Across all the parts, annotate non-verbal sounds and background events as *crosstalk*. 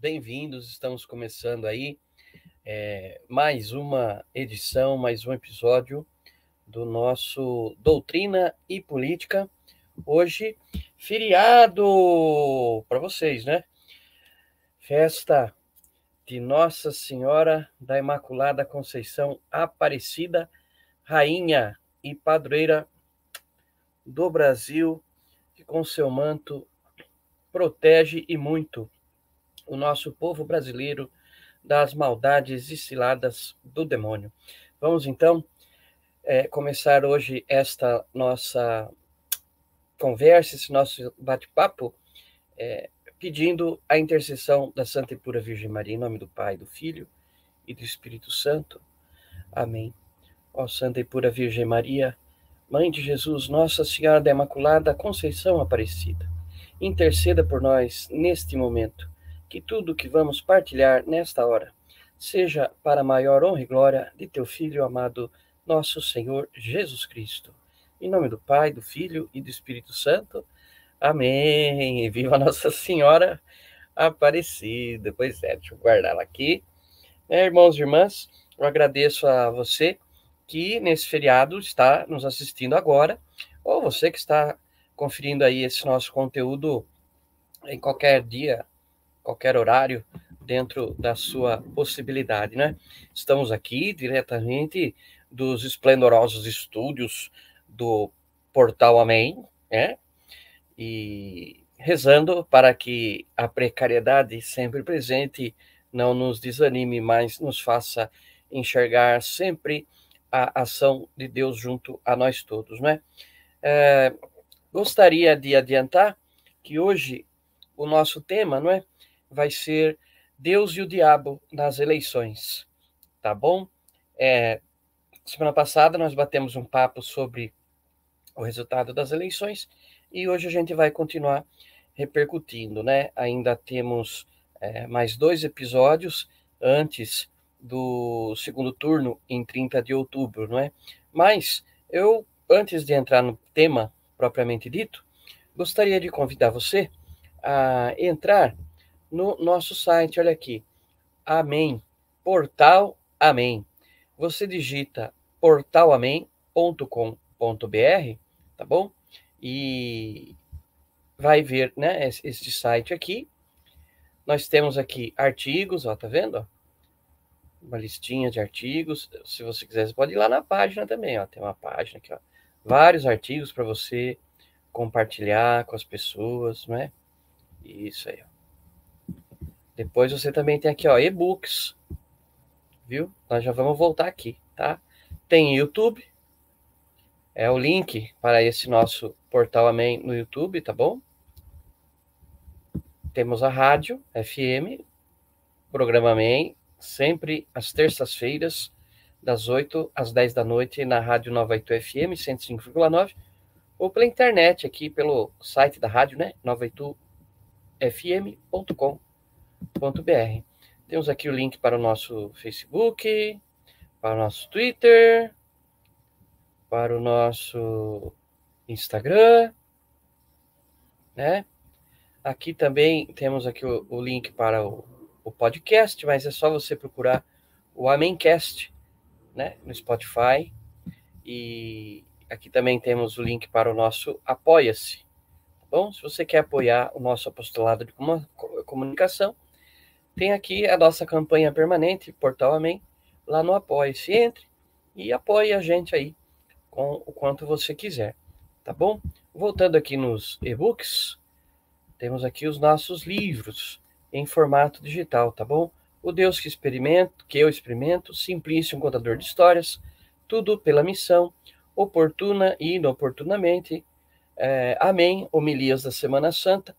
bem-vindos. Estamos começando aí é, mais uma edição, mais um episódio do nosso Doutrina e Política. Hoje, feriado para vocês, né? Festa de Nossa Senhora da Imaculada Conceição Aparecida, Rainha e Padroeira do Brasil, que com seu manto protege e muito o nosso povo brasileiro das maldades e ciladas do demônio. Vamos então é, começar hoje esta nossa conversa, esse nosso bate-papo, é, pedindo a intercessão da Santa e Pura Virgem Maria, em nome do Pai, do Filho e do Espírito Santo. Amém. Ó Santa e Pura Virgem Maria, Mãe de Jesus, Nossa Senhora da Imaculada Conceição Aparecida, interceda por nós neste momento, que tudo que vamos partilhar nesta hora seja para a maior honra e glória de teu Filho amado, nosso Senhor Jesus Cristo. Em nome do Pai, do Filho e do Espírito Santo. Amém. Viva Nossa Senhora Aparecida. Pois é, deixa eu guardar ela aqui. É, irmãos e irmãs, eu agradeço a você que nesse feriado está nos assistindo agora, ou você que está conferindo aí esse nosso conteúdo em qualquer dia, qualquer horário dentro da sua possibilidade, né? Estamos aqui diretamente dos esplendorosos estúdios do Portal Amém, né? E rezando para que a precariedade sempre presente não nos desanime, mas nos faça enxergar sempre a ação de Deus junto a nós todos, né? É, gostaria de adiantar que hoje o nosso tema, não é, vai ser Deus e o Diabo nas eleições, tá bom? É, semana passada nós batemos um papo sobre o resultado das eleições e hoje a gente vai continuar repercutindo, né? Ainda temos é, mais dois episódios antes do segundo turno em 30 de outubro, não é? Mas eu, antes de entrar no tema propriamente dito, gostaria de convidar você a entrar no nosso site, olha aqui. Amém. Portal Amém. Você digita portalamém.com.br, tá bom? E vai ver, né, este site aqui. Nós temos aqui artigos, ó, tá vendo? Uma listinha de artigos. Se você quiser, você pode ir lá na página também, ó. Tem uma página aqui, ó. Vários artigos para você compartilhar com as pessoas, não é? Isso aí, ó. Depois você também tem aqui, ó, e-books. Viu? Nós já vamos voltar aqui, tá? Tem YouTube. É o link para esse nosso portal Amém no YouTube, tá bom? Temos a rádio FM, programa Amém, sempre às terças-feiras, das 8 às 10 da noite, na Rádio Nova Itu FM 105,9, ou pela internet aqui pelo site da rádio, né? novaitufm.com br Temos aqui o link para o nosso Facebook, para o nosso Twitter, para o nosso Instagram, né? Aqui também temos aqui o, o link para o, o, podcast, mas é só você procurar o Amencast, né, no Spotify. E aqui também temos o link para o nosso Apoia-se. Tá bom, se você quer apoiar o nosso apostolado de comunicação, tem aqui a nossa campanha permanente, Portal Amém, lá no Apoie-se. Entre e apoie a gente aí com o quanto você quiser, tá bom? Voltando aqui nos e-books, temos aqui os nossos livros em formato digital, tá bom? O Deus que experimento, que eu experimento, Simplício, um contador de histórias, tudo pela missão, oportuna e inoportunamente, é, Amém, homilias da Semana Santa,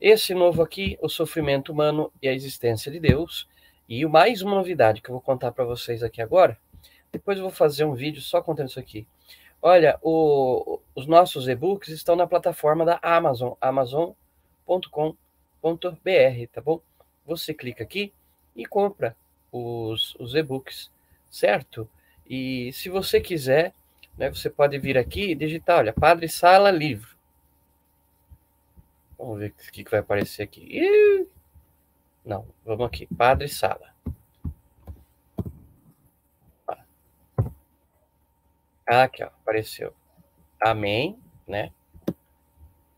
esse novo aqui, o sofrimento humano e a existência de Deus. E mais uma novidade que eu vou contar para vocês aqui agora. Depois eu vou fazer um vídeo só contando isso aqui. Olha, o, os nossos e-books estão na plataforma da Amazon, amazon.com.br, tá bom? Você clica aqui e compra os, os e-books, certo? E se você quiser, né, você pode vir aqui e digitar, olha, Padre Sala Livro. Vamos ver o que, que vai aparecer aqui. Não, vamos aqui. Padre Sala. Ah, aqui, ó, apareceu. Amém, né?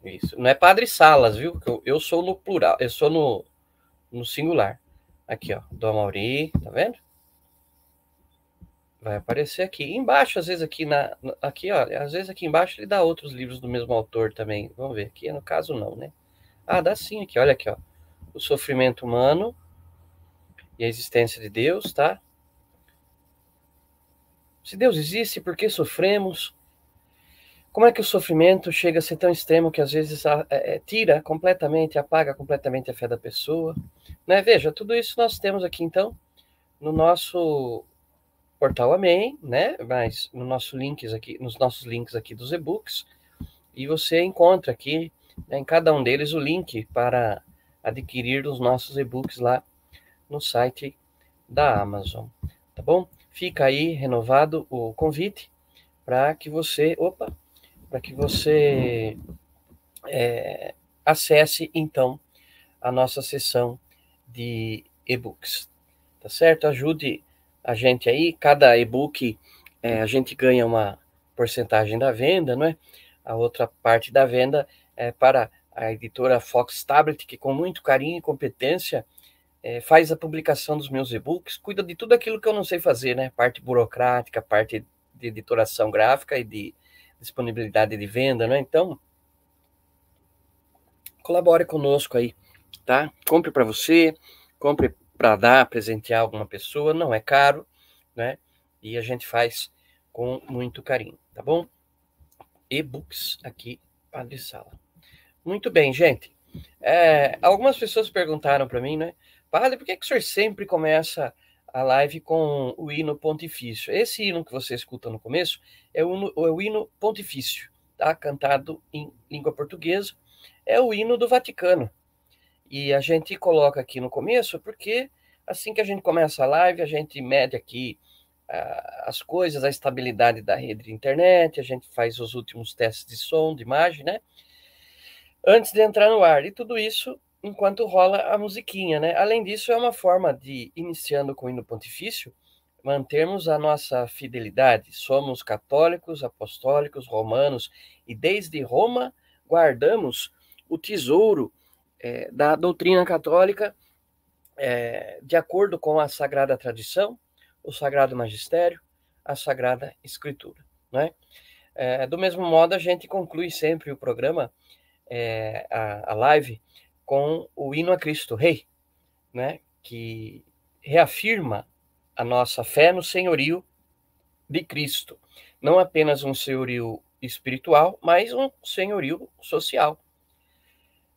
Isso. Não é Padre Salas, viu? Eu, eu sou no plural, eu sou no, no singular. Aqui, ó, do Mauri, tá vendo? Vai aparecer aqui. Embaixo, às vezes aqui na. Aqui, ó. Às vezes aqui embaixo ele dá outros livros do mesmo autor também. Vamos ver. Aqui no caso, não, né? Ah, dá sim aqui. Olha aqui, ó. O sofrimento humano e a existência de Deus, tá? Se Deus existe, por que sofremos? Como é que o sofrimento chega a ser tão extremo que às vezes é, tira completamente, apaga completamente a fé da pessoa? Né? Veja, tudo isso nós temos aqui então no nosso portal Amém, né? Mas no nosso links aqui, nos nossos links aqui dos e-books, e você encontra aqui né, em cada um deles o link para adquirir os nossos e-books lá no site da Amazon, tá bom? Fica aí renovado o convite para que você, opa, para que você é, acesse então a nossa sessão de e-books, tá certo? Ajude a gente aí, cada e-book é, a gente ganha uma porcentagem da venda, não é? A outra parte da venda é para a editora Fox Tablet, que com muito carinho e competência é, faz a publicação dos meus e-books, cuida de tudo aquilo que eu não sei fazer, né? Parte burocrática, parte de editoração gráfica e de disponibilidade de venda, né? Então, colabore conosco aí, tá? Compre para você, compre para dar, presentear alguma pessoa, não é caro, né? E a gente faz com muito carinho, tá bom? E-books aqui, Padre Sala. Muito bem, gente. É, algumas pessoas perguntaram para mim, né? Padre, por que, que o senhor sempre começa a live com o hino pontifício. Esse hino que você escuta no começo é o, é o hino pontifício, tá? cantado em língua portuguesa. É o hino do Vaticano. E a gente coloca aqui no começo porque assim que a gente começa a live, a gente mede aqui uh, as coisas, a estabilidade da rede de internet, a gente faz os últimos testes de som, de imagem, né? Antes de entrar no ar. E tudo isso enquanto rola a musiquinha, né? Além disso, é uma forma de, iniciando com o hino pontifício, mantermos a nossa fidelidade. Somos católicos, apostólicos, romanos, e desde Roma guardamos o tesouro é, da doutrina católica é, de acordo com a sagrada tradição, o sagrado magistério, a sagrada escritura, né? É, do mesmo modo, a gente conclui sempre o programa, é, a, a live, com o hino a Cristo Rei, né, que reafirma a nossa fé no senhorio de Cristo. Não apenas um senhorio espiritual, mas um senhorio social.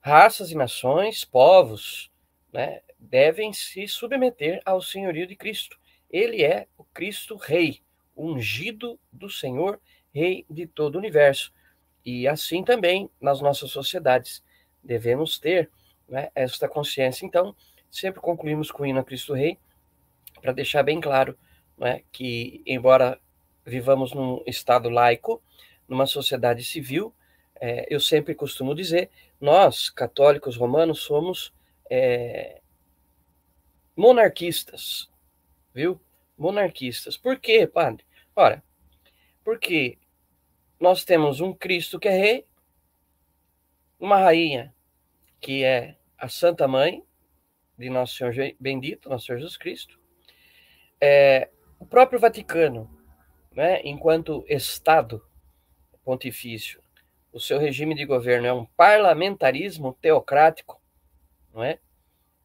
Raças e nações, povos, né, devem se submeter ao senhorio de Cristo. Ele é o Cristo Rei, ungido do Senhor, Rei de todo o universo. E assim também nas nossas sociedades devemos ter né, esta consciência. Então, sempre concluímos com o hino a Cristo Rei, para deixar bem claro né, que, embora vivamos num estado laico, numa sociedade civil, é, eu sempre costumo dizer, nós, católicos romanos, somos é, monarquistas, viu? Monarquistas. Por quê, padre? Ora, porque nós temos um Cristo que é rei, uma rainha que é a Santa Mãe de Nosso Senhor bendito, Nosso Senhor Jesus Cristo, é, o próprio Vaticano, né, enquanto Estado pontifício, o seu regime de governo é um parlamentarismo teocrático, não é?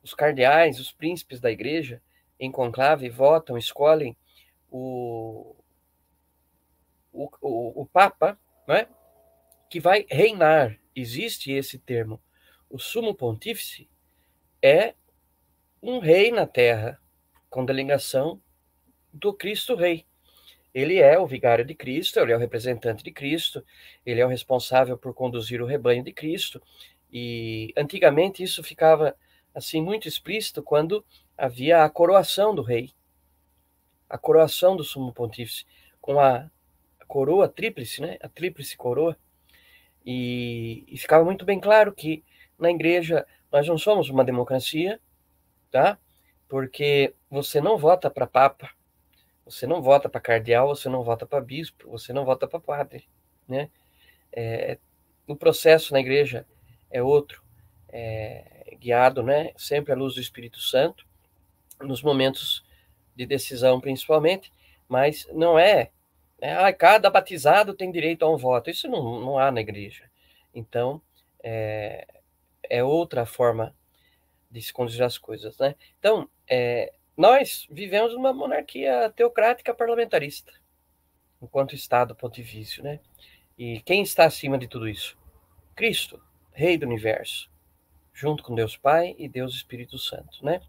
Os cardeais, os príncipes da igreja, em conclave, votam, escolhem o, o, o, o Papa, não é? que vai reinar. Existe esse termo o sumo pontífice é um rei na terra, com delegação do Cristo Rei. Ele é o vigário de Cristo, ele é o representante de Cristo, ele é o responsável por conduzir o rebanho de Cristo. E antigamente isso ficava assim muito explícito quando havia a coroação do rei, a coroação do sumo pontífice, com a coroa tríplice, né? A tríplice coroa. E, e ficava muito bem claro que na igreja nós não somos uma democracia, tá? Porque você não vota para papa, você não vota para cardeal, você não vota para bispo, você não vota para padre, né? É, o processo na igreja é outro, é, guiado, né? Sempre à luz do Espírito Santo, nos momentos de decisão principalmente, mas não é, é ah, cada batizado tem direito a um voto. Isso não, não há na igreja. Então, é, é outra forma de se conduzir as coisas, né? Então, é, nós vivemos uma monarquia teocrática parlamentarista, enquanto Estado pontifício, né? E quem está acima de tudo isso? Cristo, Rei do Universo, junto com Deus Pai e Deus Espírito Santo, né?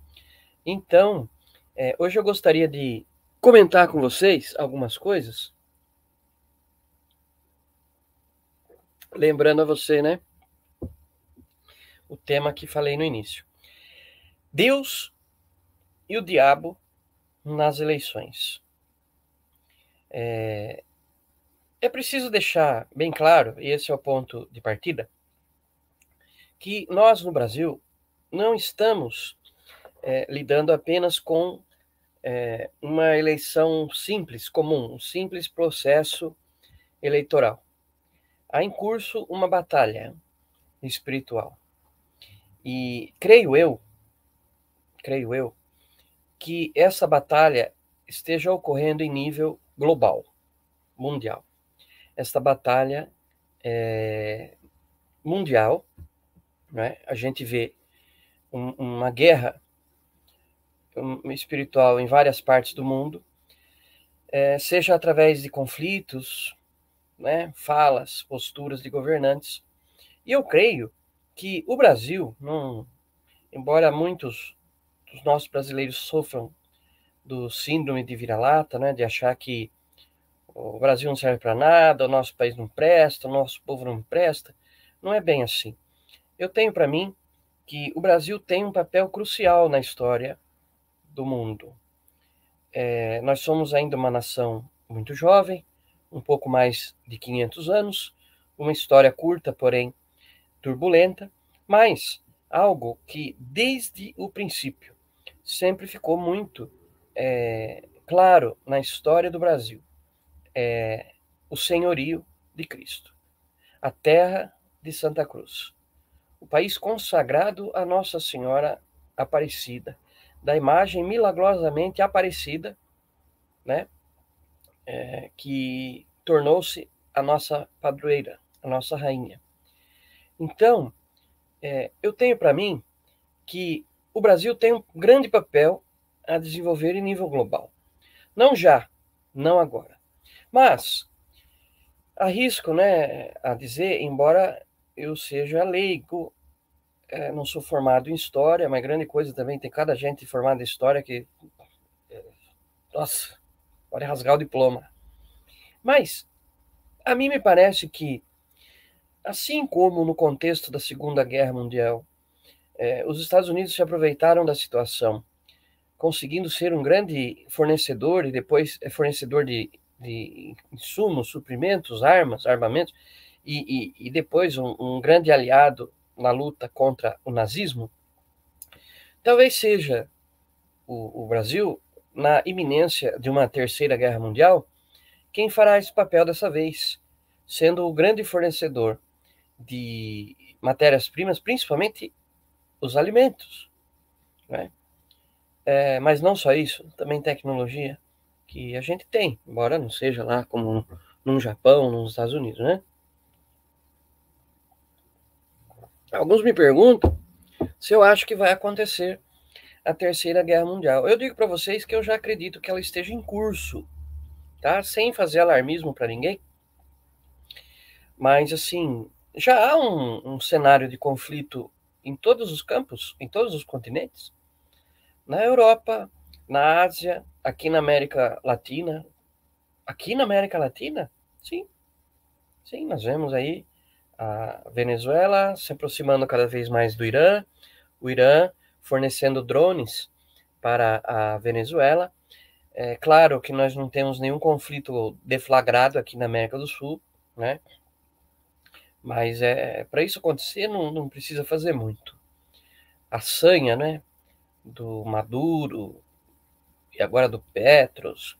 Então, é, hoje eu gostaria de comentar com vocês algumas coisas. Lembrando a você, né? O tema que falei no início. Deus e o diabo nas eleições. É, é preciso deixar bem claro, e esse é o ponto de partida, que nós no Brasil não estamos é, lidando apenas com é, uma eleição simples, comum, um simples processo eleitoral. Há em curso uma batalha espiritual. E creio eu, creio eu, que essa batalha esteja ocorrendo em nível global, mundial. Esta batalha é mundial, né? a gente vê um, uma guerra espiritual em várias partes do mundo, é, seja através de conflitos, né, falas, posturas de governantes. E eu creio que o Brasil, embora muitos dos nossos brasileiros sofram do síndrome de vira-lata, né, de achar que o Brasil não serve para nada, o nosso país não presta, o nosso povo não presta, não é bem assim. Eu tenho para mim que o Brasil tem um papel crucial na história do mundo. É, nós somos ainda uma nação muito jovem, um pouco mais de 500 anos, uma história curta, porém turbulenta, mas algo que desde o princípio sempre ficou muito é, claro na história do Brasil: é o senhorio de Cristo, a terra de Santa Cruz, o país consagrado a Nossa Senhora Aparecida, da imagem milagrosamente aparecida, né? É, que tornou-se a nossa padroeira, a nossa rainha. Então, é, eu tenho para mim que o Brasil tem um grande papel a desenvolver em nível global. Não já, não agora. Mas arrisco, né, a dizer, embora eu seja leigo é, não sou formado em história, mas grande coisa também, tem cada gente formada em história que. É, nossa, pode rasgar o diploma. Mas, a mim me parece que, assim como no contexto da Segunda Guerra Mundial, é, os Estados Unidos se aproveitaram da situação, conseguindo ser um grande fornecedor e depois é fornecedor de, de insumos, suprimentos, armas, armamentos, e, e, e depois um, um grande aliado na luta contra o nazismo, talvez seja o, o Brasil, na iminência de uma terceira guerra mundial, quem fará esse papel dessa vez, sendo o grande fornecedor de matérias-primas, principalmente os alimentos. Né? É, mas não só isso, também tecnologia que a gente tem, embora não seja lá como no Japão, nos Estados Unidos, né? Alguns me perguntam se eu acho que vai acontecer a Terceira Guerra Mundial. Eu digo para vocês que eu já acredito que ela esteja em curso, tá? Sem fazer alarmismo para ninguém. Mas, assim, já há um, um, cenário de conflito em todos os campos, em todos os continentes. Na Europa, na Ásia, aqui na América Latina. Aqui na América Latina? Sim. Sim, nós vemos aí a Venezuela se aproximando cada vez mais do Irã, o Irã fornecendo drones para a Venezuela. É claro que nós não temos nenhum conflito deflagrado aqui na América do Sul, né? Mas é para isso acontecer não, não precisa fazer muito. A sanha, né, do Maduro e agora do Petros,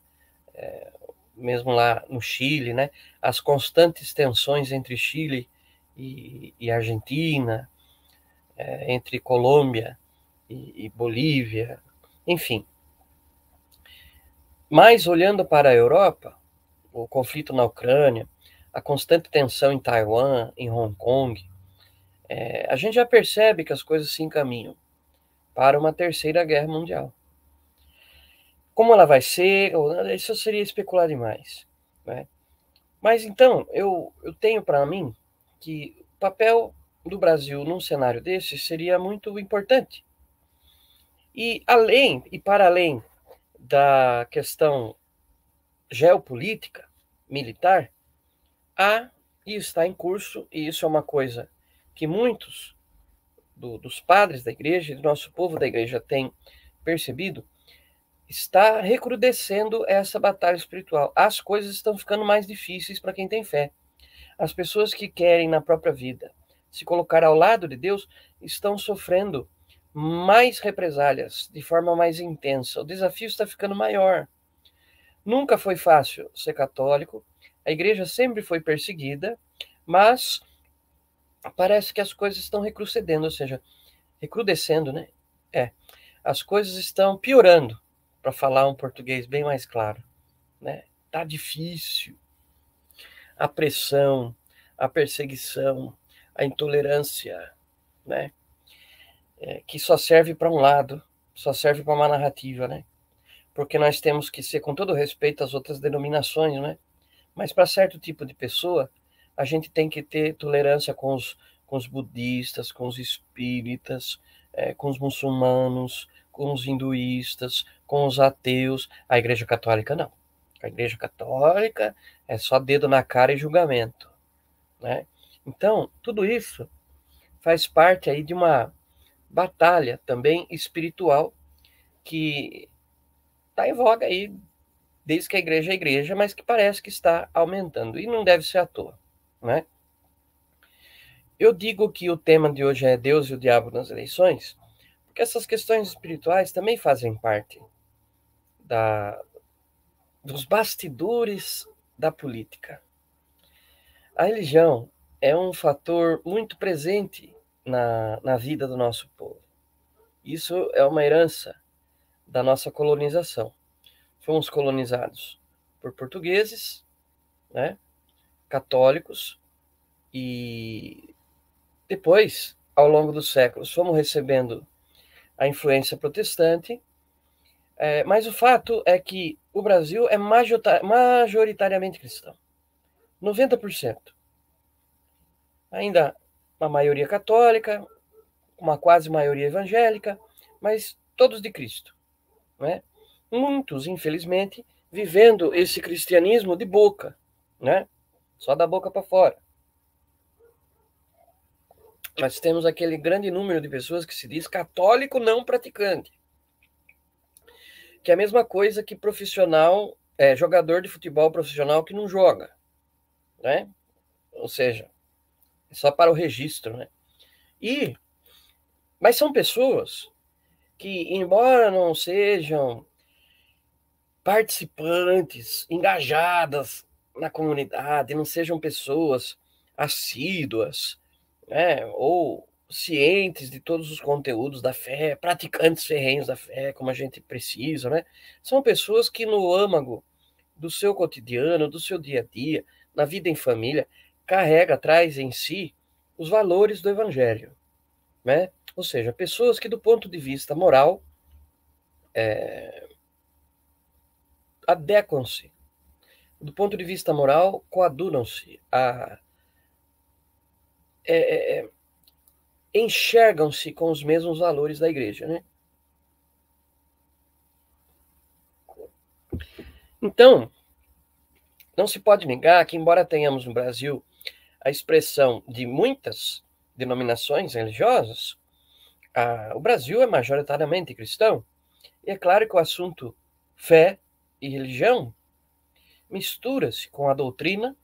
é, mesmo lá no Chile, né, as constantes tensões entre Chile e, e Argentina, é, entre Colômbia e, e Bolívia, enfim. Mas olhando para a Europa, o conflito na Ucrânia, a constante tensão em Taiwan, em Hong Kong, é, a gente já percebe que as coisas se encaminham para uma terceira guerra mundial. Como ela vai ser, isso seria especular demais. Né? Mas então, eu, eu tenho para mim que o papel do Brasil num cenário desse seria muito importante. E além, e para além da questão geopolítica, militar, há e está em curso, e isso é uma coisa que muitos do, dos padres da igreja e do nosso povo da igreja têm percebido, está recrudescendo essa batalha espiritual. As coisas estão ficando mais difíceis para quem tem fé. As pessoas que querem na própria vida se colocar ao lado de Deus estão sofrendo mais represálias de forma mais intensa. O desafio está ficando maior. Nunca foi fácil ser católico. A igreja sempre foi perseguida, mas parece que as coisas estão recrudescendo, ou seja, recrudescendo, né? É. As coisas estão piorando para falar um português bem mais claro. Né? Tá difícil. A pressão, a perseguição, a intolerância, né? É, que só serve para um lado, só serve para uma narrativa, né? Porque nós temos que ser, com todo respeito às outras denominações, né? Mas para certo tipo de pessoa, a gente tem que ter tolerância com os, com os budistas, com os espíritas, é, com os muçulmanos, com os hinduístas, com os ateus. A Igreja Católica não. A Igreja Católica é só dedo na cara e julgamento. Né? Então, tudo isso faz parte aí de uma batalha também espiritual que está em voga aí desde que a igreja é igreja, mas que parece que está aumentando e não deve ser à toa, né? Eu digo que o tema de hoje é Deus e o diabo nas eleições, porque essas questões espirituais também fazem parte da, dos bastidores da política. A religião é um fator muito presente na, na vida do nosso povo. Isso é uma herança da nossa colonização. Fomos colonizados por portugueses, né, católicos, e depois, ao longo dos séculos, fomos recebendo a influência protestante, é, mas o fato é que o Brasil é majoritariamente cristão. 90%. Ainda uma maioria católica, uma quase maioria evangélica, mas todos de Cristo. Né? Muitos, infelizmente, vivendo esse cristianismo de boca, né? só da boca para fora. Nós temos aquele grande número de pessoas que se diz católico não praticante. Que é a mesma coisa que profissional, é, jogador de futebol profissional que não joga. Né? Ou seja, é só para o registro. Né? E, mas são pessoas que, embora não sejam participantes, engajadas na comunidade, não sejam pessoas assíduas, né, ou cientes de todos os conteúdos da fé, praticantes ferrenhos da fé, como a gente precisa, né? São pessoas que no âmago do seu cotidiano, do seu dia a dia, na vida em família, carrega, traz em si os valores do evangelho, né? Ou seja, pessoas que do ponto de vista moral é, adequam-se, do ponto de vista moral, coadunam-se a é, é, é, enxergam-se com os mesmos valores da igreja, né? Então, não se pode negar que, embora tenhamos no Brasil a expressão de muitas denominações religiosas, a, o Brasil é majoritariamente cristão. E é claro que o assunto fé e religião mistura-se com a doutrina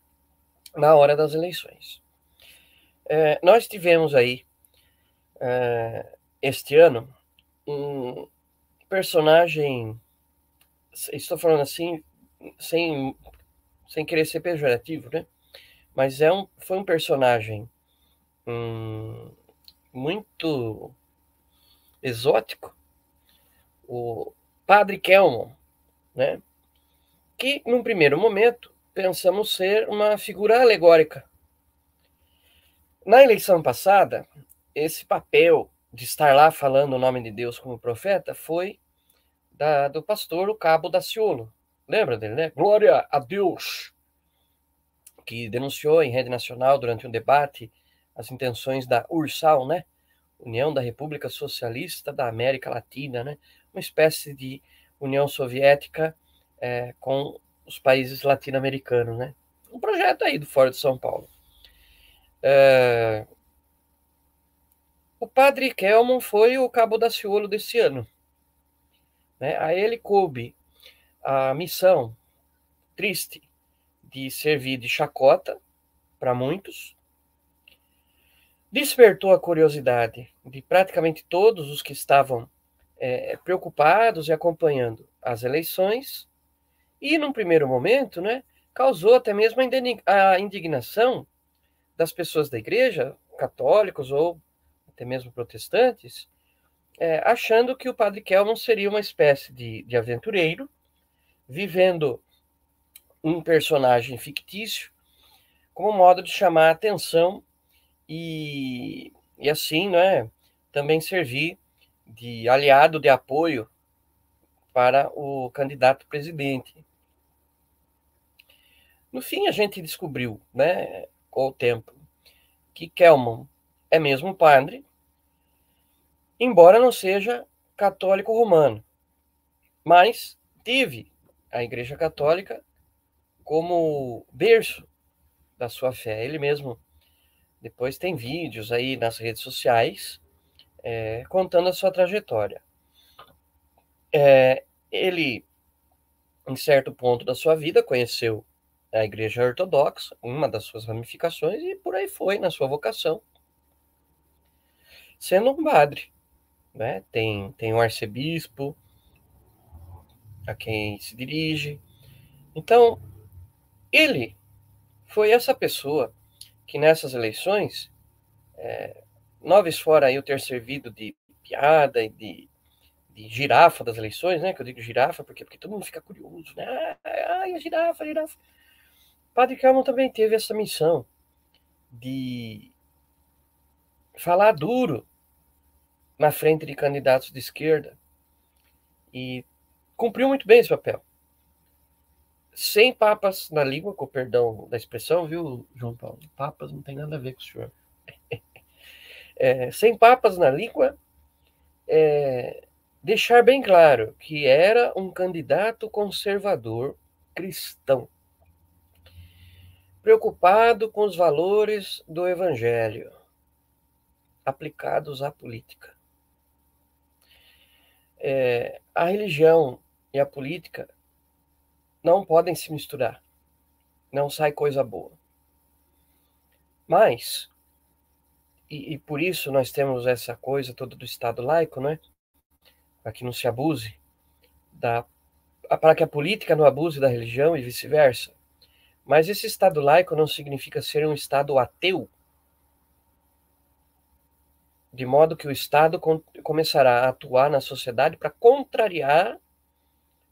na hora das eleições. É, nós tivemos aí, é, este ano, um personagem, estou falando assim, sem, sem querer ser pejorativo, né? Mas é um, foi um personagem hum, muito exótico, o Padre Kelmon, né? Que, num primeiro momento, pensamos ser uma figura alegórica na eleição passada, esse papel de estar lá falando o nome de Deus como profeta foi da, do pastor o Cabo Daciolo. Lembra dele, né? Glória a Deus, que denunciou em rede nacional durante um debate as intenções da URSAL, né? União da República Socialista da América Latina, né? Uma espécie de União Soviética é, com os países latino-americanos, né? Um projeto aí do Fora de São Paulo. É... O padre Kelman foi o cabo da Ciolo desse ano. Né? A ele coube a missão triste de servir de chacota para muitos. Despertou a curiosidade de praticamente todos os que estavam é, preocupados e acompanhando as eleições e, num primeiro momento, né, causou até mesmo a indignação das pessoas da igreja, católicos ou até mesmo protestantes, é, achando que o padre Kelman seria uma espécie de, de aventureiro, vivendo um personagem fictício, como modo de chamar a atenção e, e assim, né, também servir de aliado de apoio para o candidato presidente. No fim, a gente descobriu, né, com o tempo, que Kelman é mesmo padre, embora não seja católico romano, mas teve a Igreja Católica como berço da sua fé. Ele mesmo depois tem vídeos aí nas redes sociais é, contando a sua trajetória. É, ele, em certo ponto da sua vida, conheceu a Igreja Ortodoxa, uma das suas ramificações, e por aí foi na sua vocação, sendo um padre. Né? Tem, tem um arcebispo a quem se dirige. Então, ele foi essa pessoa que nessas eleições, é, nove fora o ter servido de piada e de, de, girafa das eleições, né? Que eu digo girafa porque, porque todo mundo fica curioso, né? Ai, a girafa, a girafa. Padre Calmo também teve essa missão de falar duro na frente de candidatos de esquerda e cumpriu muito bem esse papel. Sem papas na língua, com perdão da expressão, viu, João Paulo? Papas não tem nada a ver com o senhor. *laughs* É, sem papas na língua, é, deixar bem claro que era um candidato conservador cristão preocupado com os valores do Evangelho aplicados à política. É, a religião e a política não podem se misturar. Não sai coisa boa. Mas, e, e por isso nós temos essa coisa toda do Estado laico, né? Para que não se abuse da. para que a política não abuse da religião e vice-versa. Mas esse Estado laico não significa ser um Estado ateu, de modo que o Estado começará a atuar na sociedade para contrariar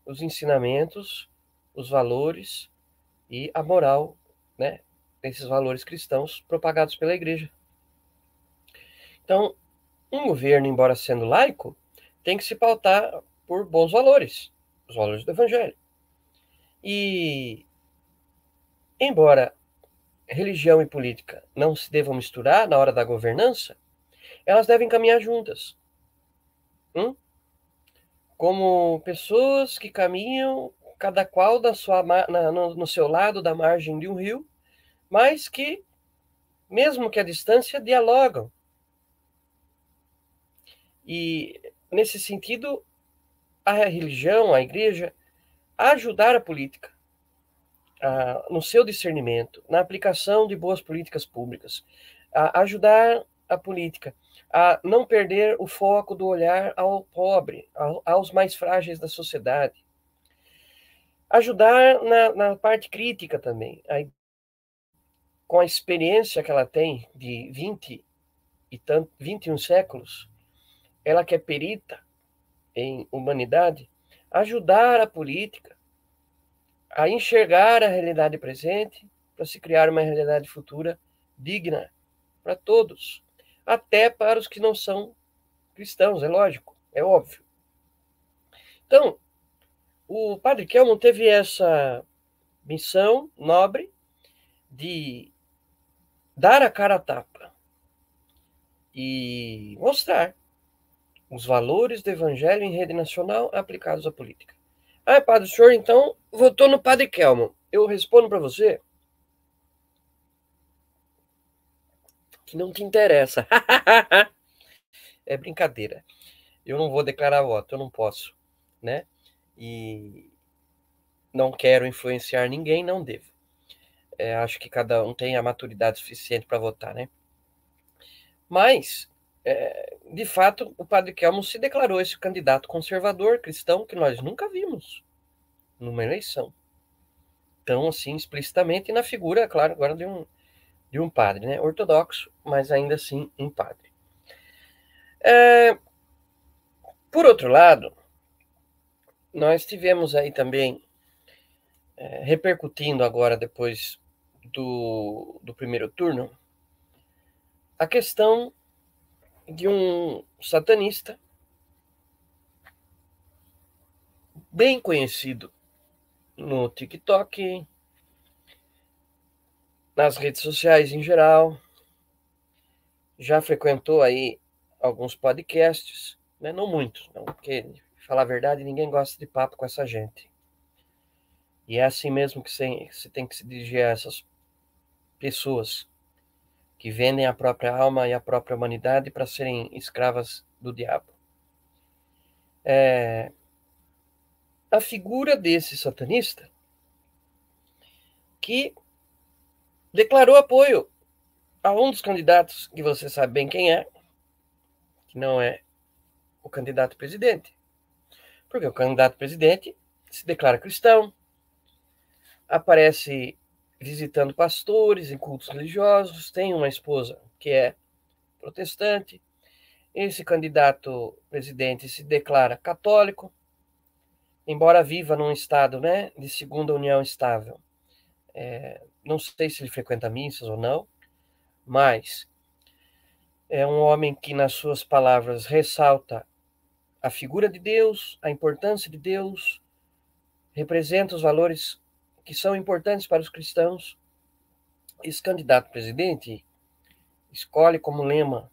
os ensinamentos, os valores e a moral, né, esses valores cristãos propagados pela Igreja. Então, um governo, embora sendo laico, tem que se pautar por bons valores, os valores do Evangelho. E Embora religião e política não se devam misturar na hora da governança, elas devem caminhar juntas. Hum? Como pessoas que caminham, cada qual da sua, na, no, no seu lado da margem de um rio, mas que, mesmo que a distância, dialogam. E, nesse sentido, a religião, a igreja, ajudar a política no seu discernimento, na aplicação de boas políticas públicas, a ajudar a política a não perder o foco do olhar ao pobre, ao, aos mais frágeis da sociedade. Ajudar na, na parte crítica também, a, com a experiência que ela tem de 20 e tanto, 21 séculos, ela que é perita em humanidade, ajudar a política a enxergar a realidade presente para se criar uma realidade futura digna para todos, até para os que não são cristãos, é lógico, é óbvio. Então, o padre Kelman teve essa missão nobre de dar a cara a tapa e mostrar os valores do evangelho em rede nacional aplicados à política. Ah, padre, o senhor então votou no padre Kelmo. Eu respondo para você que não te interessa. *laughs* é brincadeira. Eu não vou declarar voto, eu não posso, né? E não quero influenciar ninguém, não devo. É, acho que cada um tem a maturidade suficiente para votar, né? Mas, é, de fato, o padre Kelmo se declarou esse candidato conservador cristão que nós nunca vimos numa eleição. Tão assim, explicitamente, na figura, claro, agora de um, de um padre, né? Ortodoxo, mas ainda assim um padre. É, por outro lado, nós tivemos aí também, é, repercutindo agora depois do, do primeiro turno, a questão de um satanista bem conhecido no TikTok, nas redes sociais em geral, já frequentou aí alguns podcasts, né? não muitos, não, porque, falar a verdade, ninguém gosta de papo com essa gente. E é assim mesmo que você tem que se dirigir a essas pessoas que vendem a própria alma e a própria humanidade para serem escravas do diabo. É, a figura desse satanista que declarou apoio a um dos candidatos que você sabe bem quem é, que não é o candidato presidente. Porque o candidato presidente se declara cristão, aparece visitando pastores em cultos religiosos, tem uma esposa que é protestante. Esse candidato presidente se declara católico, embora viva num estado né, de segunda união estável. É, não sei se ele frequenta missas ou não, mas é um homem que, nas suas palavras, ressalta a figura de Deus, a importância de Deus, representa os valores que são importantes para os cristãos. Esse candidato presidente escolhe como lema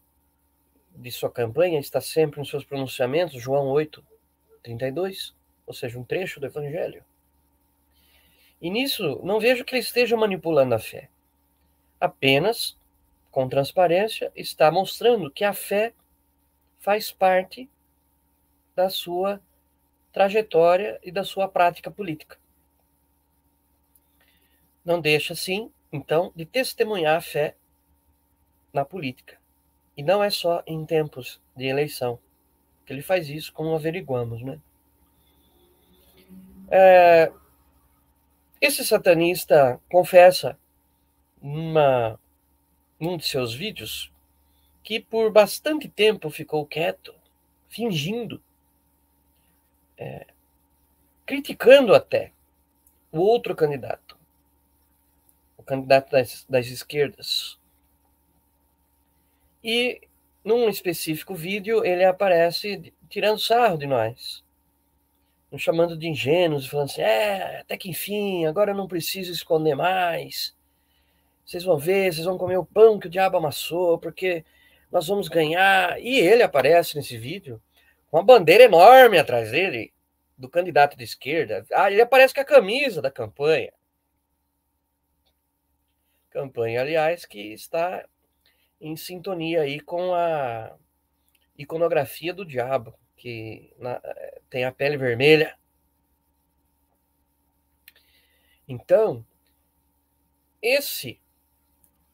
de sua campanha, está sempre nos seus pronunciamentos, João 8, 32, ou seja, um trecho do Evangelho. E nisso, não vejo que ele esteja manipulando a fé. Apenas, com transparência, está mostrando que a fé faz parte da sua trajetória e da sua prática política não deixa, assim, então, de testemunhar a fé na política. E não é só em tempos de eleição que ele faz isso, como averiguamos, né? É, esse satanista confessa numa, num de seus vídeos que por bastante tempo ficou quieto, fingindo, é, criticando até o outro candidato candidato das, das esquerdas. E num específico vídeo ele aparece tirando sarro de nós, nos chamando de ingênuos, falando assim: é, até que enfim, agora eu não preciso esconder mais. Vocês vão ver, vocês vão comer o pão que o diabo amassou, porque nós vamos ganhar. E ele aparece nesse vídeo com uma bandeira enorme atrás dele, do candidato de esquerda. Ah, ele aparece com a camisa da campanha. Campanha, aliás, que está em sintonia aí com a iconografia do diabo, que na, tem a pele vermelha. Então, esse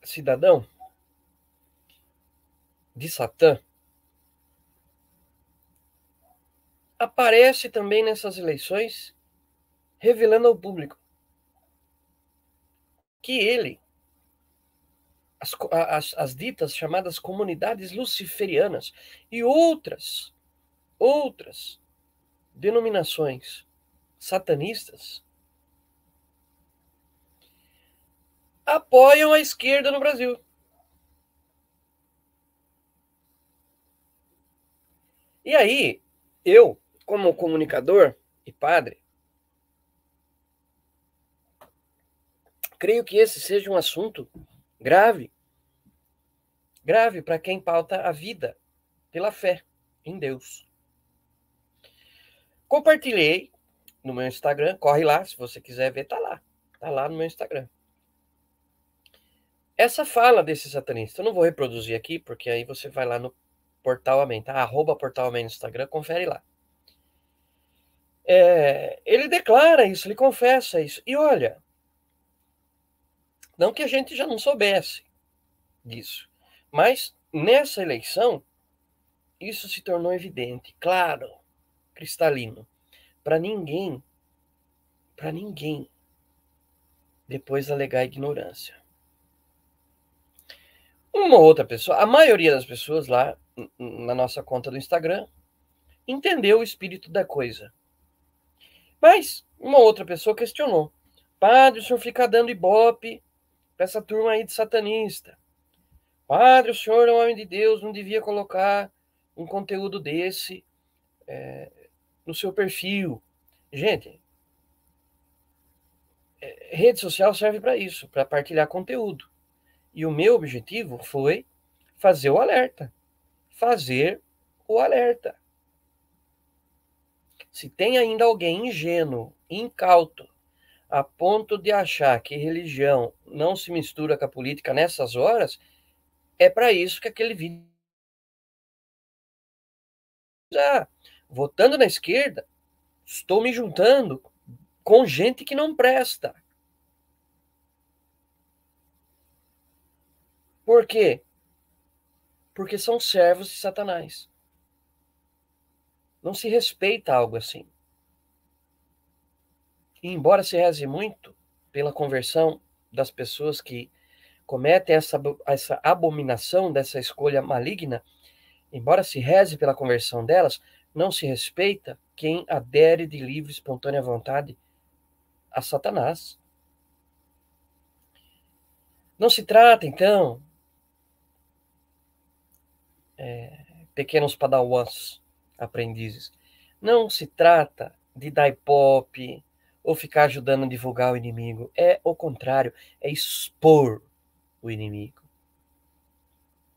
cidadão de Satã aparece também nessas eleições, revelando ao público que ele as, as, as ditas chamadas comunidades luciferianas e outras, outras denominações satanistas apoiam a esquerda no Brasil. E aí, eu, como comunicador e padre, Creio que esse seja um assunto grave. Grave para quem pauta a vida pela fé em Deus. Compartilhei no meu Instagram, corre lá, se você quiser ver, tá lá. Tá lá no meu Instagram. Essa fala desse satanista, eu não vou reproduzir aqui, porque aí você vai lá no Portal Amém, tá? Arroba Portal Amém no Instagram, confere lá. É, ele declara isso, ele confessa isso. E olha, não que a gente já não soubesse disso, mas nessa eleição, isso se tornou evidente, claro, cristalino, para ninguém, para ninguém, depois alegar ignorância. Uma outra pessoa, a maioria das pessoas lá na nossa conta do Instagram, entendeu o espírito da coisa. Mas uma outra pessoa questionou: Padre, o senhor fica dando ibope para essa turma aí de satanista. Padre, o senhor é um homem de Deus, não devia colocar um conteúdo desse é, no seu perfil. Gente, é, rede social serve para isso, para partilhar conteúdo. E o meu objetivo foi fazer o alerta. Fazer o alerta. Se tem ainda alguém ingênuo, incauto, a ponto de achar que religião não se mistura com a política nessas horas, é para isso que aquele vídeo. Ah, votando na esquerda, estou me juntando com gente que não presta. Por quê? Porque são servos de Satanás. Não se respeita algo assim. E embora se reze muito pela conversão das pessoas que cometem essa, essa abominação dessa escolha maligna, embora se reze pela conversão delas, não se respeita quem adere de livre espontânea vontade a Satanás. Não se trata, então, é, pequenos padawans aprendizes. Não se trata de dar pop ou ficar ajudando a divulgar o inimigo. É o contrário, é expor o inimigo.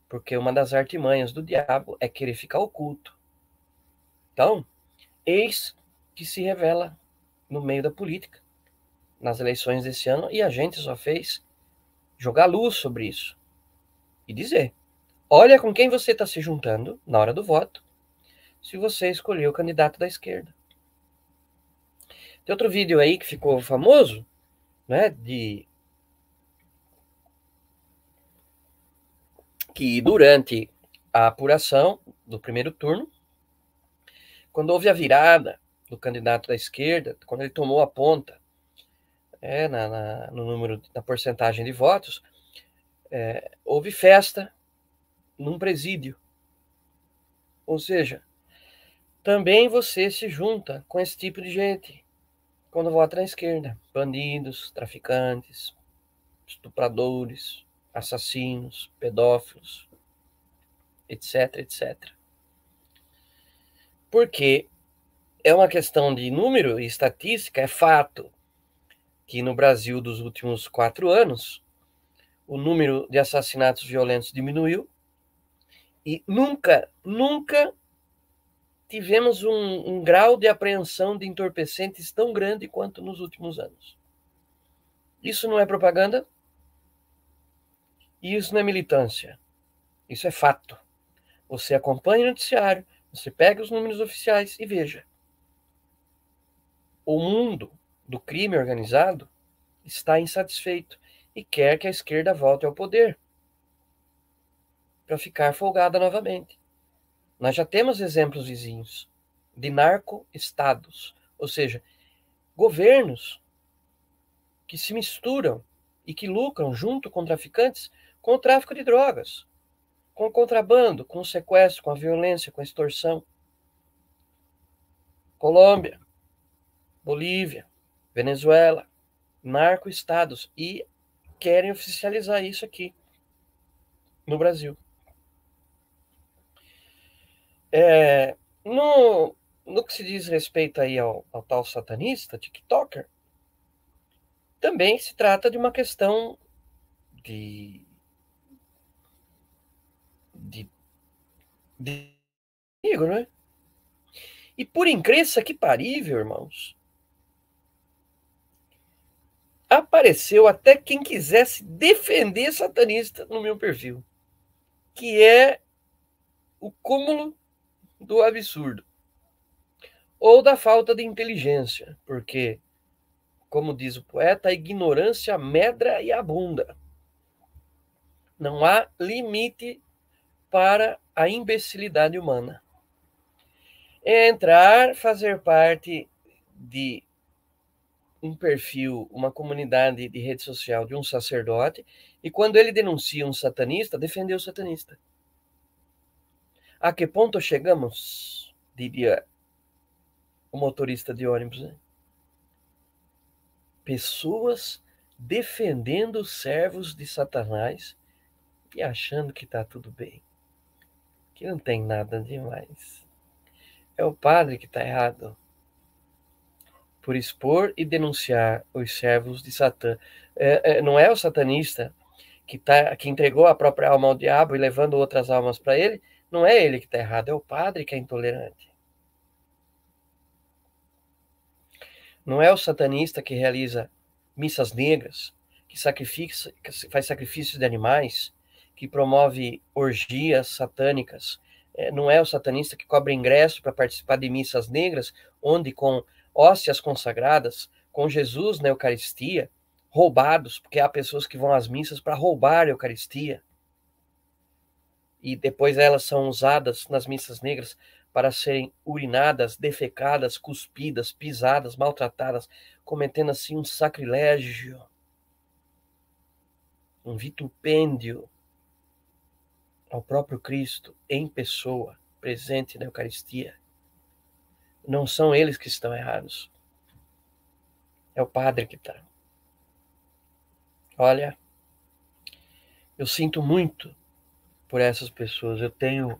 Porque uma das artimanhas do diabo é querer ficar oculto. Então, eis que se revela no meio da política, nas eleições desse ano, e a gente só fez jogar luz sobre isso e dizer: olha com quem você está se juntando na hora do voto se você escolher o candidato da esquerda. Tem outro vídeo aí que ficou famoso, né, de que durante a apuração do primeiro turno, quando houve a virada do candidato da esquerda, quando ele tomou a ponta é, na, na, no número, na porcentagem de votos, é, houve festa num presídio. Ou seja, também você se junta com esse tipo de gente quando vota na esquerda. Bandidos, traficantes, estupradores, assassinos, pedófilos, etc, etc. Porque é uma questão de número e estatística, é fato que no Brasil dos últimos quatro anos o número de assassinatos violentos diminuiu e nunca, nunca tivemos um, um grau de apreensão de entorpecentes tão grande quanto nos últimos anos. Isso não é propaganda? E isso não é militância. Isso é fato. Você acompanha o noticiário, você pega os números oficiais e veja. O mundo do crime organizado está insatisfeito e quer que a esquerda volte ao poder para ficar folgada novamente. Nós já temos exemplos vizinhos de narco-estados, ou seja, governos que se misturam e que lucram junto com traficantes com o tráfico de drogas, com o contrabando, com o sequestro, com a violência, com a extorsão. Colômbia, Bolívia, Venezuela, narco-estados e querem oficializar isso aqui no Brasil. É, no, no que se diz respeito aí ao, ao tal satanista, TikToker, também se trata de uma questão de, de, de amigo, não é? E por incrível que parível, irmãos, apareceu até quem quisesse defender satanista no meu perfil, que é o cúmulo do absurdo ou da falta de inteligência, porque, como diz o poeta, a ignorância medra e abunda. Não há limite para a imbecilidade humana. É entrar, fazer parte de um perfil, uma comunidade de rede social de um sacerdote, e quando ele denuncia um satanista, defender o satanista. A que ponto chegamos? Diria o motorista de ônibus. Né? Pessoas defendendo os servos de Satanás e achando que está tudo bem, que não tem nada demais. É o padre que está errado por expor e denunciar os servos de Satã. É, é, não é o satanista que, tá, que entregou a própria alma ao diabo e levando outras almas para ele, não é ele que está errado, é o padre que é intolerante. Não é o satanista que realiza missas negras, que, sacrifica, que faz sacrifícios de animais, que promove orgias satânicas. É, não é o satanista que cobra ingresso para participar de missas negras, onde com hóstias consagradas, com Jesus na Eucaristia, roubados, porque há pessoas que vão às missas para roubar a Eucaristia. E depois elas são usadas nas missas negras para serem urinadas, defecadas, cuspidas, pisadas, maltratadas, cometendo assim um sacrilégio, um vitupêndio ao próprio Cristo em pessoa, presente na Eucaristia. Não são eles que estão errados. É o padre que está. Olha, eu sinto muito por essas pessoas. Eu tenho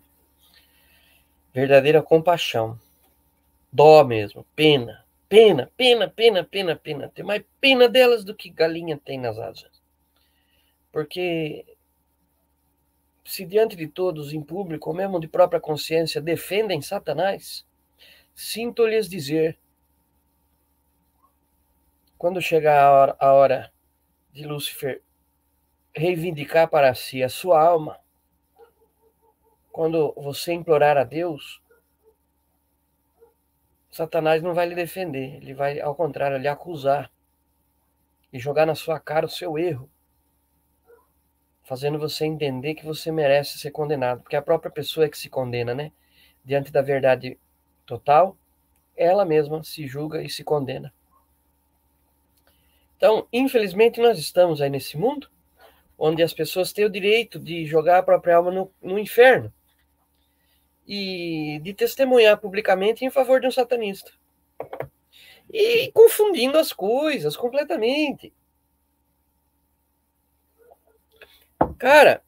verdadeira compaixão. Dó mesmo, pena, pena, pena, pena, pena, pena. Tem mais pena delas do que galinha tem nas asas. Porque se diante de todos, em público, ou mesmo de própria consciência, defendem Satanás, Sinto-lhes dizer, quando chegar a hora, a hora de Lúcifer reivindicar para si a sua alma, quando você implorar a Deus, Satanás não vai lhe defender, ele vai, ao contrário, lhe acusar e jogar na sua cara o seu erro, fazendo você entender que você merece ser condenado, porque a própria pessoa é que se condena, né? Diante da verdade total, ela mesma se julga e se condena. Então, infelizmente, nós estamos aí nesse mundo onde as pessoas têm o direito de jogar a própria alma no, no inferno e de testemunhar publicamente em favor de um satanista. E confundindo as coisas completamente. Cara,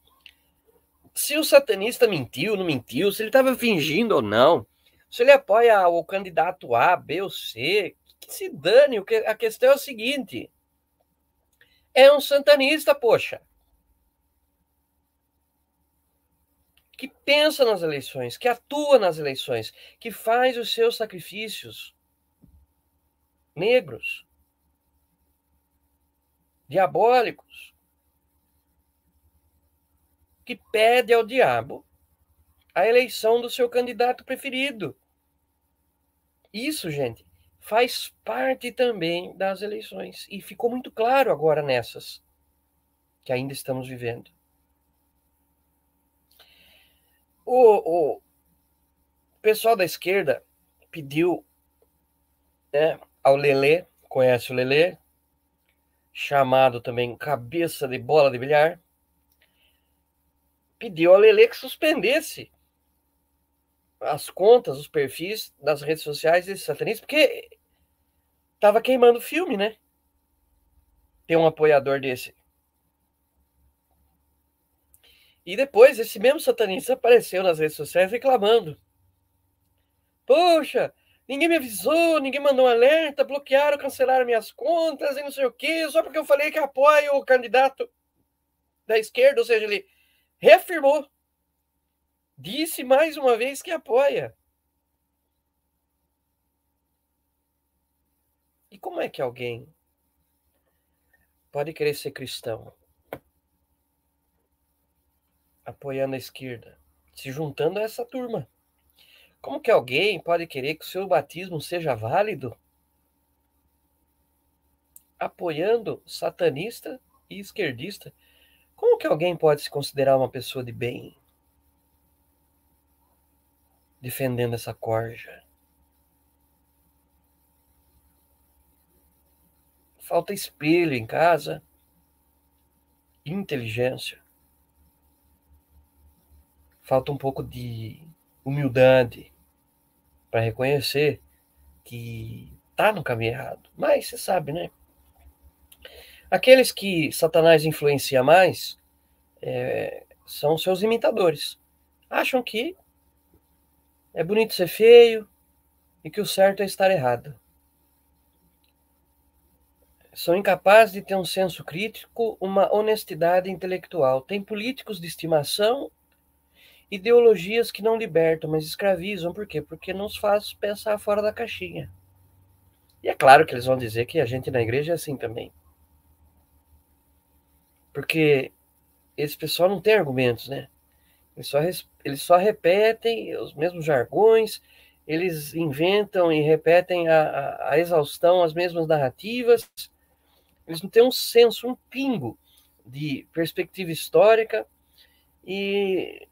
se o satanista mentiu, não mentiu, se ele estava fingindo ou não, se ele apoia o candidato A, B ou C, que se dane. A questão é o seguinte: é um santanista, poxa. Que pensa nas eleições, que atua nas eleições, que faz os seus sacrifícios negros, diabólicos, que pede ao diabo a eleição do seu candidato preferido. Isso, gente, faz parte também das eleições. E ficou muito claro agora nessas que ainda estamos vivendo. O, o pessoal da esquerda pediu né, ao Lelê, conhece o Lelê, chamado também cabeça de bola de bilhar, pediu ao Lelê que suspendesse as contas, os perfis das redes sociais desses satanistas, porque tava queimando filme, né? Tem um apoiador desse. E depois, esse mesmo satanista apareceu nas redes sociais reclamando. Poxa, Ninguém me avisou, ninguém mandou um alerta, bloquearam, cancelaram minhas contas e não sei o quê, só porque eu falei que apoio o candidato da esquerda, ou seja, ele reafirmou, disse mais uma vez que apoia. E como é que alguém pode querer ser cristão apoiando a esquerda, se juntando a essa turma? Como que alguém pode querer que o seu batismo seja válido apoiando satanista e esquerdista? Como que alguém pode se considerar uma pessoa de bem defendendo essa corja? Falta espelho em casa, inteligência. Falta um pouco de humildade para reconhecer que tá no caminho errado. Mas você sabe, né? Aqueles que Satanás influencia mais é, são seus imitadores. Acham que é bonito ser feio e que o certo é estar errado. São incapazes de ter um senso crítico, uma honestidade intelectual. Tem políticos de estimação ideologias que não libertam, mas escravizam. Por quê? Porque nos faz pensar fora da caixinha. E é claro que eles vão dizer que a gente na igreja é assim também. Porque esse pessoal não tem argumentos, né? Eles só, eles só repetem os mesmos jargões, eles inventam e repetem a, a, a exaustão as mesmas narrativas. Eles não têm um senso, um pingo de perspectiva histórica e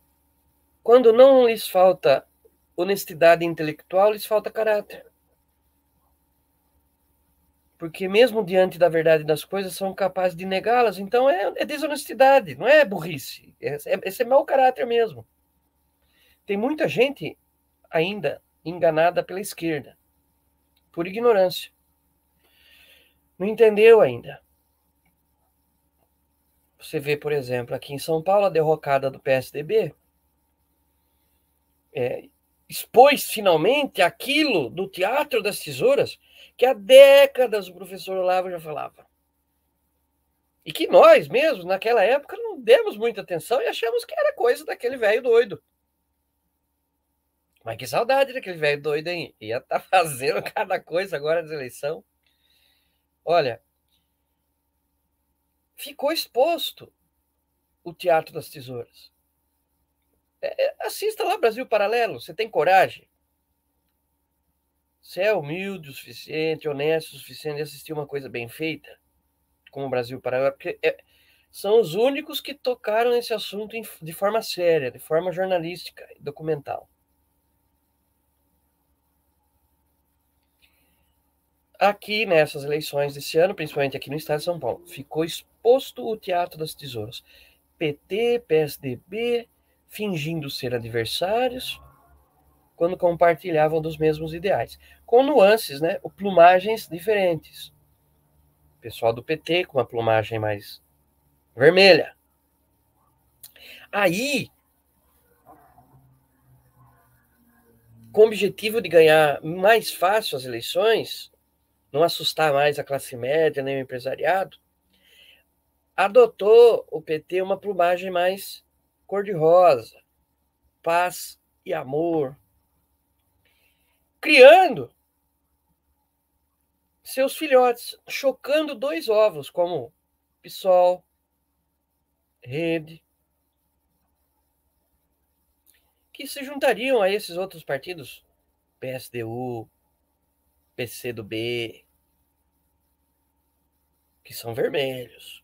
quando não lhes falta honestidade intelectual, lhes falta caráter. Porque mesmo diante da verdade das coisas, são capazes de negá-las. Então é, é, desonestidade, não é burrice. É, é, esse é mau caráter mesmo. Tem muita gente ainda enganada pela esquerda, por ignorância. Não entendeu ainda. Você vê, por exemplo, aqui em São Paulo, a derrocada do PSDB é, expôs finalmente aquilo do teatro das tesouras que há décadas o professor Olavo já falava. E que nós mesmos, naquela época, não demos muita atenção e achamos que era coisa daquele velho doido. Mas que saudade daquele velho doido, hein? Ia estar tá *laughs* fazendo cada coisa agora na eleição. Olha, ficou exposto o Teatro das Tesouras. É, é, assista lá Brasil Paralelo, você tem coragem. Você é humilde o suficiente, honesto o suficiente de assistir uma coisa bem feita, como o Brasil Paralelo, porque é, são os únicos que tocaram nesse assunto de forma séria, de forma jornalística e documental. Aqui nessas eleições desse ano, principalmente aqui no estado de São Paulo, ficou exposto o Teatro das Tesouras. PT, PSDB, fingindo ser adversários, quando compartilhavam dos mesmos ideais, com nuances, né, ou plumagens diferentes. O pessoal do PT com uma plumagem mais vermelha. Aí, com o objetivo de ganhar mais fácil as eleições, não assustar mais a classe média nem o empresariado, adotou o PT uma plumagem mais cor-de-rosa, paz e amor, criando seus filhotes, chocando dois ovos, como PSOL, Rede, que se juntariam a esses outros partidos, PSDU, PCdoB, que são vermelhos.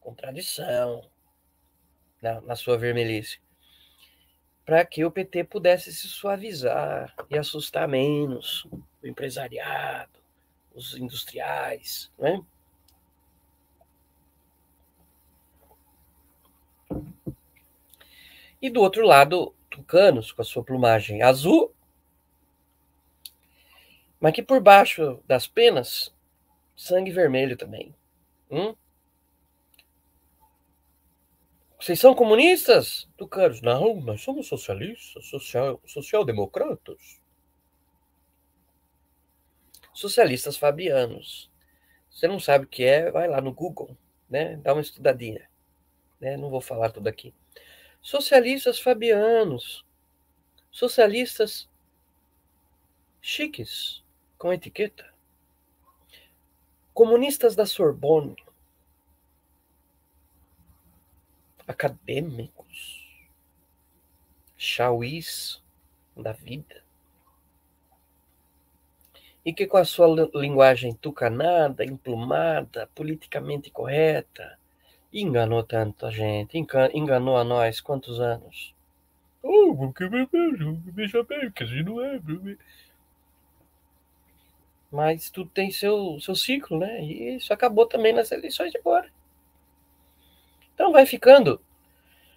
Contradição na, na sua vermelhice, para que o PT pudesse se suavizar e assustar menos o empresariado, os industriais, né? E do outro lado, tucanos com a sua plumagem azul, mas que por baixo das penas, sangue vermelho também. Hum? Vocês são comunistas? Tucanos, não, nós somos socialistas, social, social-democratas. socialistas fabianos. Você não sabe o que é, vai lá no Google, né? Dá uma estudadinha. Né? Não vou falar tudo aqui. Socialistas fabianos, socialistas chiques, com etiqueta, comunistas da Sorbonne, acadêmicos, chauís da vida, e que com a sua linguagem tucanada, emplumada, politicamente correta, enganou tanta gente, enganou a nós quantos anos? Oh, porque veja bem, que assim não é. Mas tudo tem seu, seu ciclo, né? E isso acabou também nas eleições de agora. Então vai ficando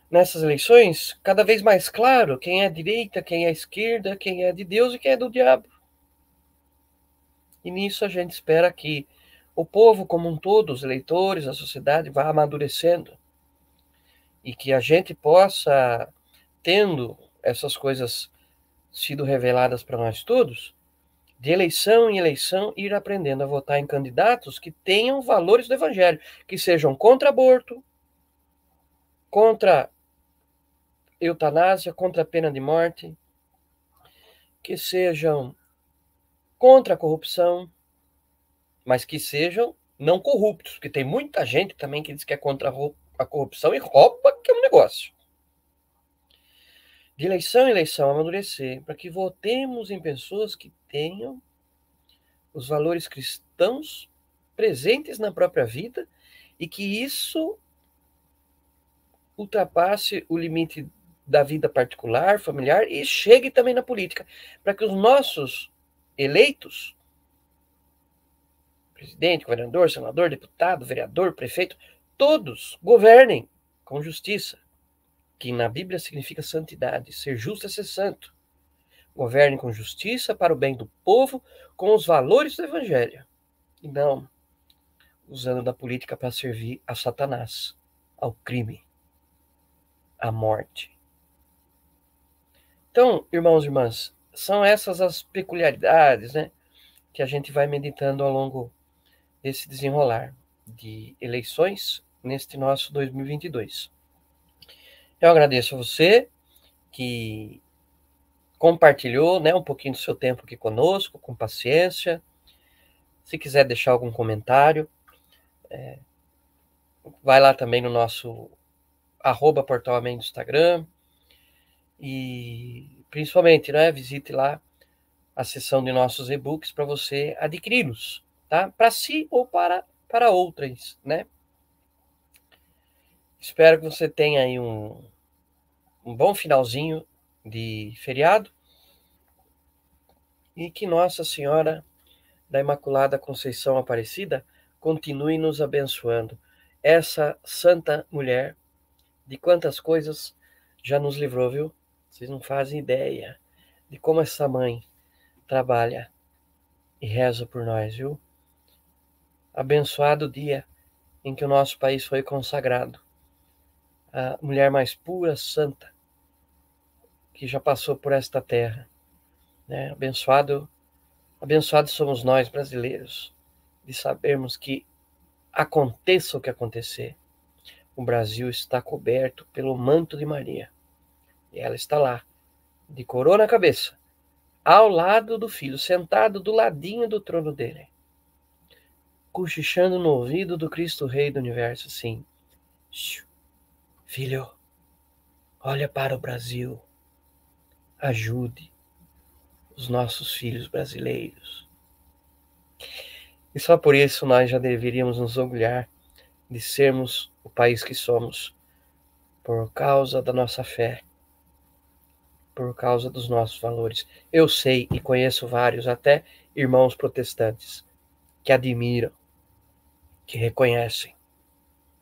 nessas eleições cada vez mais claro quem é direita, quem é esquerda, quem é de Deus e quem é do diabo. E nisso a gente espera que o povo como um todo, os eleitores, a sociedade, vá amadurecendo e que a gente possa, tendo essas coisas sido reveladas para nós todos, de eleição em eleição, ir aprendendo a votar em candidatos que tenham valores do evangelho, que sejam contra aborto, contra eutanásia, contra a pena de morte, que sejam contra a corrupção, mas que sejam não corruptos, porque tem muita gente também que diz que é contra a corrupção e rouba que é um negócio. De eleição em eleição, amadurecer, para que votemos em pessoas que tenham os valores cristãos presentes na própria vida e que isso ultrapasse o limite da vida particular, familiar e chegue também na política, para que os nossos eleitos, presidente, governador, senador, deputado, vereador, prefeito, todos governem com justiça, que na Bíblia significa santidade, ser justo é ser santo. Governe com justiça para o bem do povo, com os valores do evangelho, e não usando da política para servir a Satanás, ao crime a morte. Então, irmãos e irmãs, são essas as peculiaridades né, que a gente vai meditando ao longo desse desenrolar de eleições neste nosso 2022. Eu agradeço a você que compartilhou né, um pouquinho do seu tempo aqui conosco, com paciência. Se quiser deixar algum comentário, é, vai lá também no nosso arroba Portal Amém no Instagram. E principalmente, né, visite lá a seção de nossos e-books para você adquiri-los, tá? Para si ou para, para outras, né? Espero que você tenha aí um, um bom finalzinho de feriado e que Nossa Senhora da Imaculada Conceição Aparecida continue nos abençoando. Essa santa mulher de quantas coisas já nos livrou, viu? Vocês não fazem ideia de como essa mãe trabalha e reza por nós, viu? Abençoado dia em que o nosso país foi consagrado. A mulher mais pura, santa, que já passou por esta terra. Né? Abençoado, abençoados somos nós brasileiros de sabermos que aconteça o que acontecer, o Brasil está coberto pelo manto de Maria. E ela está lá, de coroa na cabeça, ao lado do filho, sentado do ladinho do trono dele, cochichando no ouvido do Cristo Rei do universo, assim: Filho, olha para o Brasil, ajude os nossos filhos brasileiros. E só por isso nós já deveríamos nos orgulhar de sermos o país que somos, por causa da nossa fé, por causa dos nossos valores. Eu sei e conheço vários, até irmãos protestantes, que admiram, que reconhecem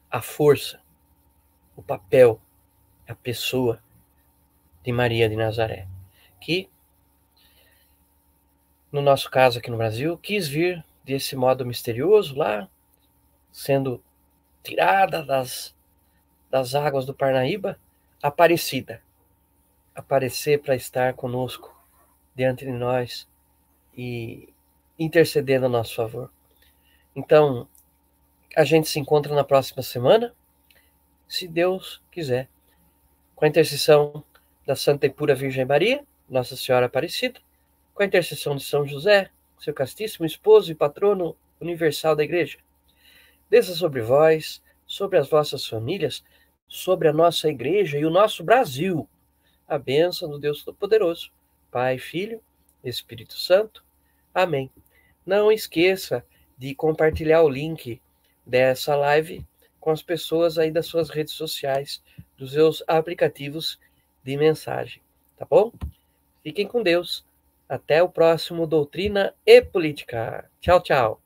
a força, o papel, a pessoa de Maria de Nazaré, que, no nosso caso aqui no Brasil, quis vir desse modo misterioso lá, sendo tirada das, das águas do Parnaíba, Aparecida, aparecer para estar conosco diante de nós e intercedendo a nosso favor. Então, a gente se encontra na próxima semana, se Deus quiser, com a intercessão da Santa e Pura Virgem Maria, Nossa Senhora Aparecida, com a intercessão de São José, seu castíssimo esposo e patrono universal da Igreja. Desça sobre vós, sobre as vossas famílias, sobre a nossa Igreja e o nosso Brasil, a bênção do Deus Todo-Poderoso, Pai, Filho, Espírito Santo. Amém. Não esqueça de compartilhar o link dessa live com as pessoas aí das suas redes sociais, dos seus aplicativos de mensagem, tá bom? Fiquem com Deus. Até o próximo Doutrina e Política. Tchau, tchau.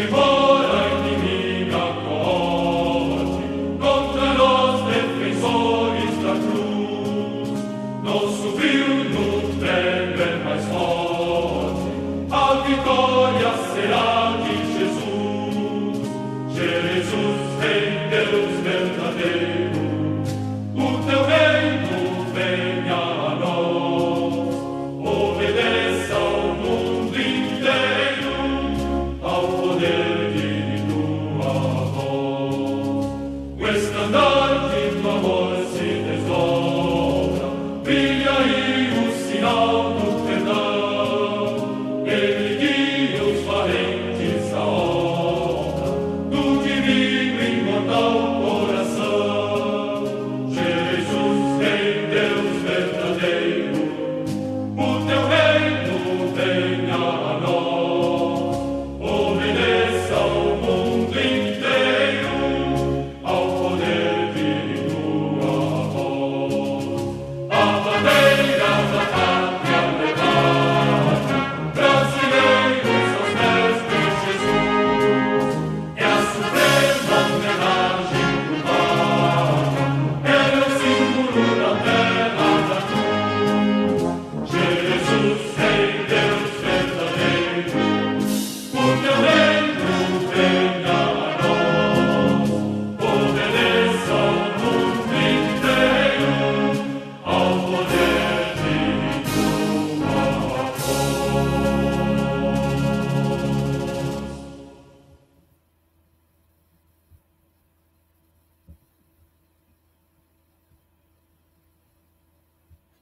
Amor